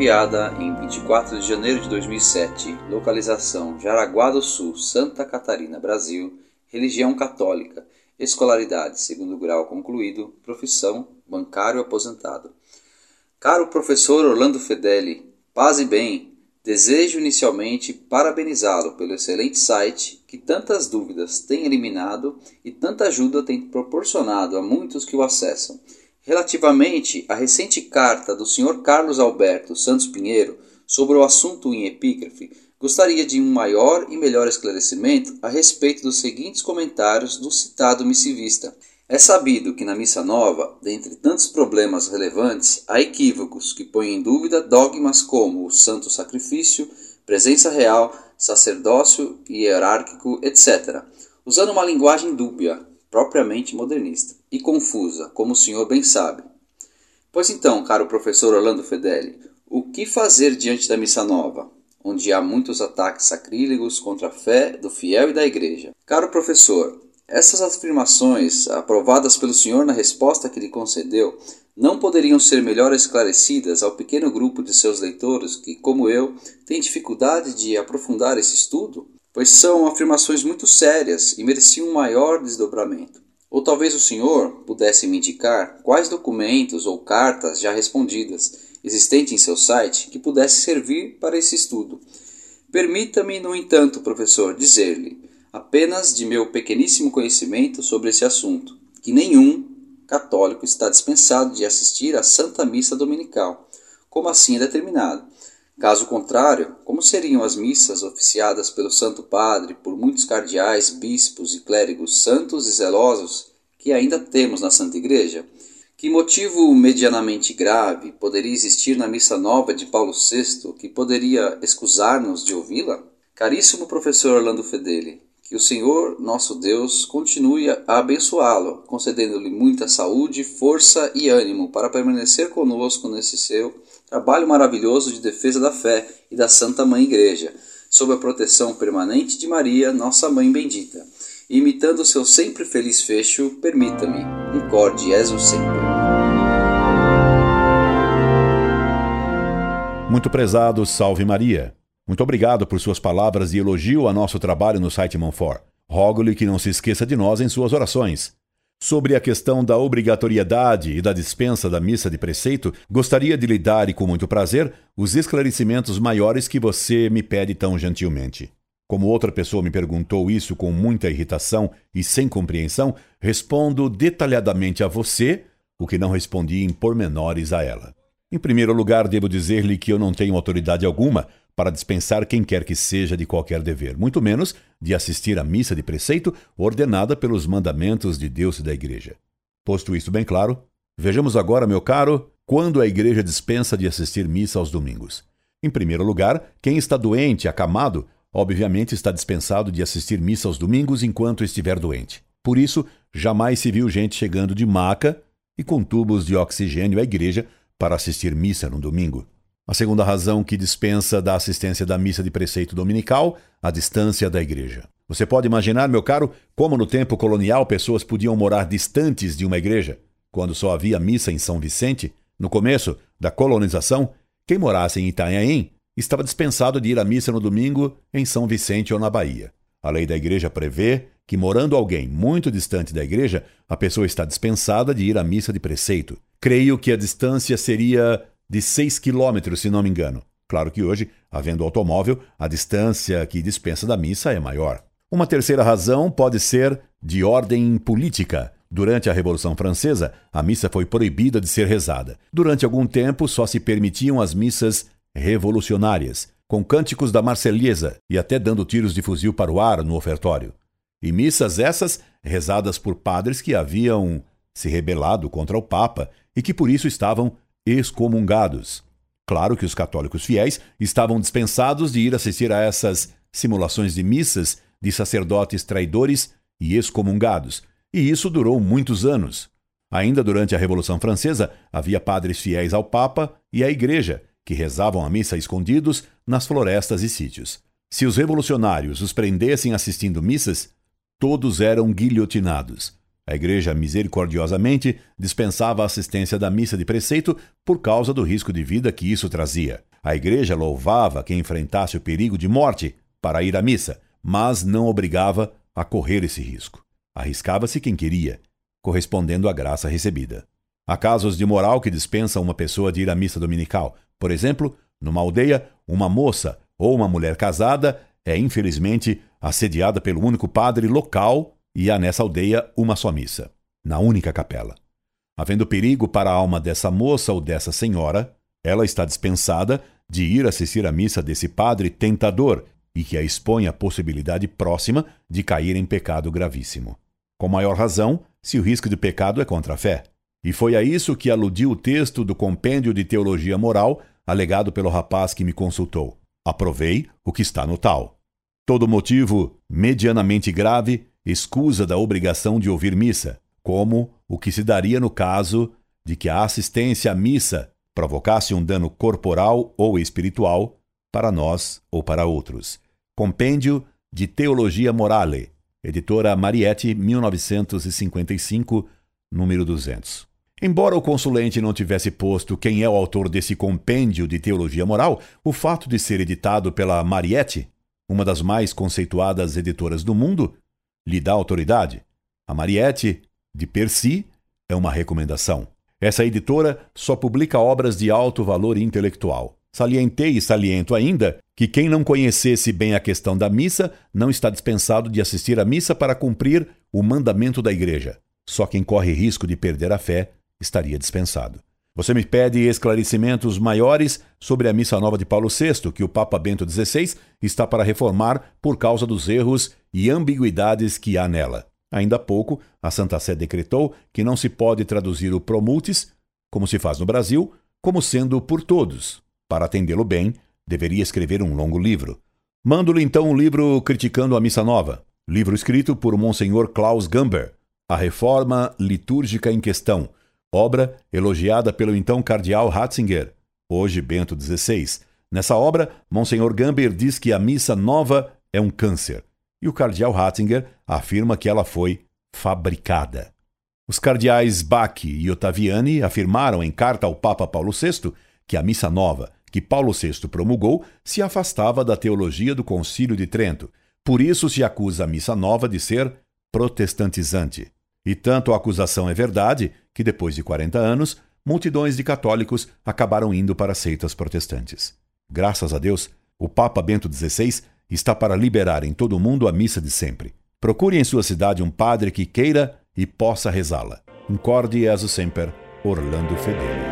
enviada em 24 de janeiro de 2007, localização Jaraguá do Sul, Santa Catarina, Brasil, religião católica, escolaridade segundo grau concluído, profissão bancário aposentado. Caro professor Orlando Fedeli, paz e bem, desejo inicialmente parabenizá-lo pelo excelente site que tantas dúvidas tem eliminado e tanta ajuda tem proporcionado a muitos que o acessam. Relativamente à recente carta do Sr. Carlos Alberto Santos Pinheiro sobre o assunto em epígrafe, gostaria de um maior e melhor esclarecimento a respeito dos seguintes comentários do citado missivista. É sabido que na Missa Nova, dentre tantos problemas relevantes, há equívocos que põem em dúvida dogmas como o santo sacrifício, presença real, sacerdócio hierárquico, etc., usando uma linguagem dúbia, propriamente modernista, e confusa, como o senhor bem sabe. Pois então, caro professor Orlando Fedeli, o que fazer diante da missa nova, onde há muitos ataques sacrílegos contra a fé do fiel e da igreja? Caro professor, essas afirmações, aprovadas pelo senhor na resposta que lhe concedeu, não poderiam ser melhor esclarecidas ao pequeno grupo de seus leitores que, como eu, têm dificuldade de aprofundar esse estudo? Pois são afirmações muito sérias e mereciam um maior desdobramento. Ou talvez o senhor pudesse me indicar quais documentos ou cartas já respondidas existentes em seu site que pudesse servir para esse estudo. Permita-me, no entanto, professor, dizer-lhe, apenas de meu pequeníssimo conhecimento sobre esse assunto, que nenhum católico está dispensado de assistir à Santa Missa Dominical, como assim é determinado Caso contrário, como seriam as missas oficiadas pelo Santo Padre por muitos cardeais, bispos e clérigos santos e zelosos que ainda temos na Santa Igreja? Que motivo medianamente grave poderia existir na missa nova de Paulo VI que poderia excusar-nos de ouvi-la? Caríssimo professor Orlando Fedeli, que o Senhor, nosso Deus, continue a abençoá-lo, concedendo-lhe muita saúde, força e ânimo para permanecer conosco nesse seu trabalho maravilhoso de defesa da fé e da Santa Mãe Igreja, sob a proteção permanente de Maria, nossa Mãe bendita. E imitando seu sempre feliz fecho, permita-me, incorde Jesus sempre. Muito prezado, salve Maria. Muito obrigado por suas palavras de elogio a nosso trabalho no site Monfort. Rogo-lhe que não se esqueça de nós em suas orações. Sobre a questão da obrigatoriedade e da dispensa da missa de preceito, gostaria de lhe dar, e com muito prazer, os esclarecimentos maiores que você me pede tão gentilmente. Como outra pessoa me perguntou isso com muita irritação e sem compreensão, respondo detalhadamente a você o que não respondi em pormenores a ela. Em primeiro lugar, devo dizer-lhe que eu não tenho autoridade alguma para dispensar quem quer que seja de qualquer dever, muito menos de assistir à missa de preceito ordenada pelos mandamentos de Deus e da Igreja. Posto isto bem claro, vejamos agora, meu caro, quando a Igreja dispensa de assistir missa aos domingos. Em primeiro lugar, quem está doente, acamado, obviamente está dispensado de assistir missa aos domingos enquanto estiver doente. Por isso, jamais se viu gente chegando de maca e com tubos de oxigênio à igreja para assistir missa no domingo. A segunda razão que dispensa da assistência da missa de preceito dominical, a distância da igreja. Você pode imaginar, meu caro, como no tempo colonial pessoas podiam morar distantes de uma igreja, quando só havia missa em São Vicente, no começo da colonização, quem morasse em Itanhaém estava dispensado de ir à missa no domingo em São Vicente ou na Bahia. A lei da igreja prevê que, morando alguém muito distante da igreja, a pessoa está dispensada de ir à missa de preceito. Creio que a distância seria de 6 quilômetros, se não me engano. Claro que hoje, havendo automóvel, a distância que dispensa da missa é maior. Uma terceira razão pode ser de ordem política. Durante a Revolução Francesa, a missa foi proibida de ser rezada. Durante algum tempo, só se permitiam as missas revolucionárias, com cânticos da Marselhesa e até dando tiros de fuzil para o ar no ofertório. E missas essas rezadas por padres que haviam se rebelado contra o Papa e que por isso estavam excomungados. Claro que os católicos fiéis estavam dispensados de ir assistir a essas simulações de missas de sacerdotes traidores e excomungados, e isso durou muitos anos. Ainda durante a Revolução Francesa, havia padres fiéis ao Papa e à Igreja, que rezavam a missa escondidos nas florestas e sítios. Se os revolucionários os prendessem assistindo missas, todos eram guilhotinados. A igreja misericordiosamente dispensava a assistência da missa de preceito por causa do risco de vida que isso trazia. a igreja louvava quem enfrentasse o perigo de morte para ir à missa, mas não obrigava a correr esse risco. Arriscava-se quem queria, correspondendo à graça recebida. Há casos de moral que dispensam uma pessoa de ir à missa dominical. Por exemplo, numa aldeia, uma moça ou uma mulher casada é infelizmente assediada pelo único padre local e há nessa aldeia uma só missa, na única capela. Havendo perigo para a alma dessa moça ou dessa senhora, ela está dispensada de ir assistir à missa desse padre tentador e que a expõe à possibilidade próxima de cair em pecado gravíssimo. Com maior razão, se o risco de pecado é contra a fé. E foi a isso que aludiu o texto do Compêndio de Teologia Moral, alegado pelo rapaz que me consultou. Aprovei o que está no tal. Todo motivo medianamente grave escusa da obrigação de ouvir missa, como o que se daria no caso de que a assistência à missa provocasse um dano corporal ou espiritual para nós ou para outros. Compêndio de Teologia Morale, editora Mariette, 1955, número 200. Embora o consulente não tivesse posto quem é o autor desse compêndio de teologia moral, o fato de ser editado pela Mariette, uma das mais conceituadas editoras do mundo, lhe dá autoridade. A Mariette, de per si, é uma recomendação. Essa editora só publica obras de alto valor intelectual. Salientei e saliento ainda que quem não conhecesse bem a questão da missa não está dispensado de assistir à missa para cumprir o mandamento da igreja. Só quem corre risco de perder a fé estaria dispensado. Você me pede esclarecimentos maiores sobre a Missa Nova de Paulo VI, que o Papa Bento XVI está para reformar por causa dos erros e ambiguidades que há nela. Ainda há pouco, a Santa Sé decretou que não se pode traduzir o promultis, como se faz no Brasil, como sendo por todos. Para atendê-lo bem, deveria escrever um longo livro. Mando-lhe então um livro criticando a Missa Nova, livro escrito por Monsenhor Klaus Gamber, A Reforma Litúrgica em Questão, obra elogiada pelo então cardeal Ratzinger, hoje Bento XVI. Nessa obra, Monsenhor Gamber diz que a missa nova é um câncer, e o cardeal Ratzinger afirma que ela foi fabricada. Os cardeais Bach e Ottaviani afirmaram em carta ao Papa Paulo VI que a missa nova que Paulo VI promulgou se afastava da teologia do Concílio de Trento. Por isso se acusa a missa nova de ser protestantizante. E tanto a acusação é verdade que, depois de 40 anos, multidões de católicos acabaram indo para seitas protestantes. Graças a Deus, o Papa Bento XVI está para liberar em todo o mundo a missa de sempre. Procure em sua cidade um padre que queira e possa rezá-la. Incorde e sempre, Orlando Fedeli.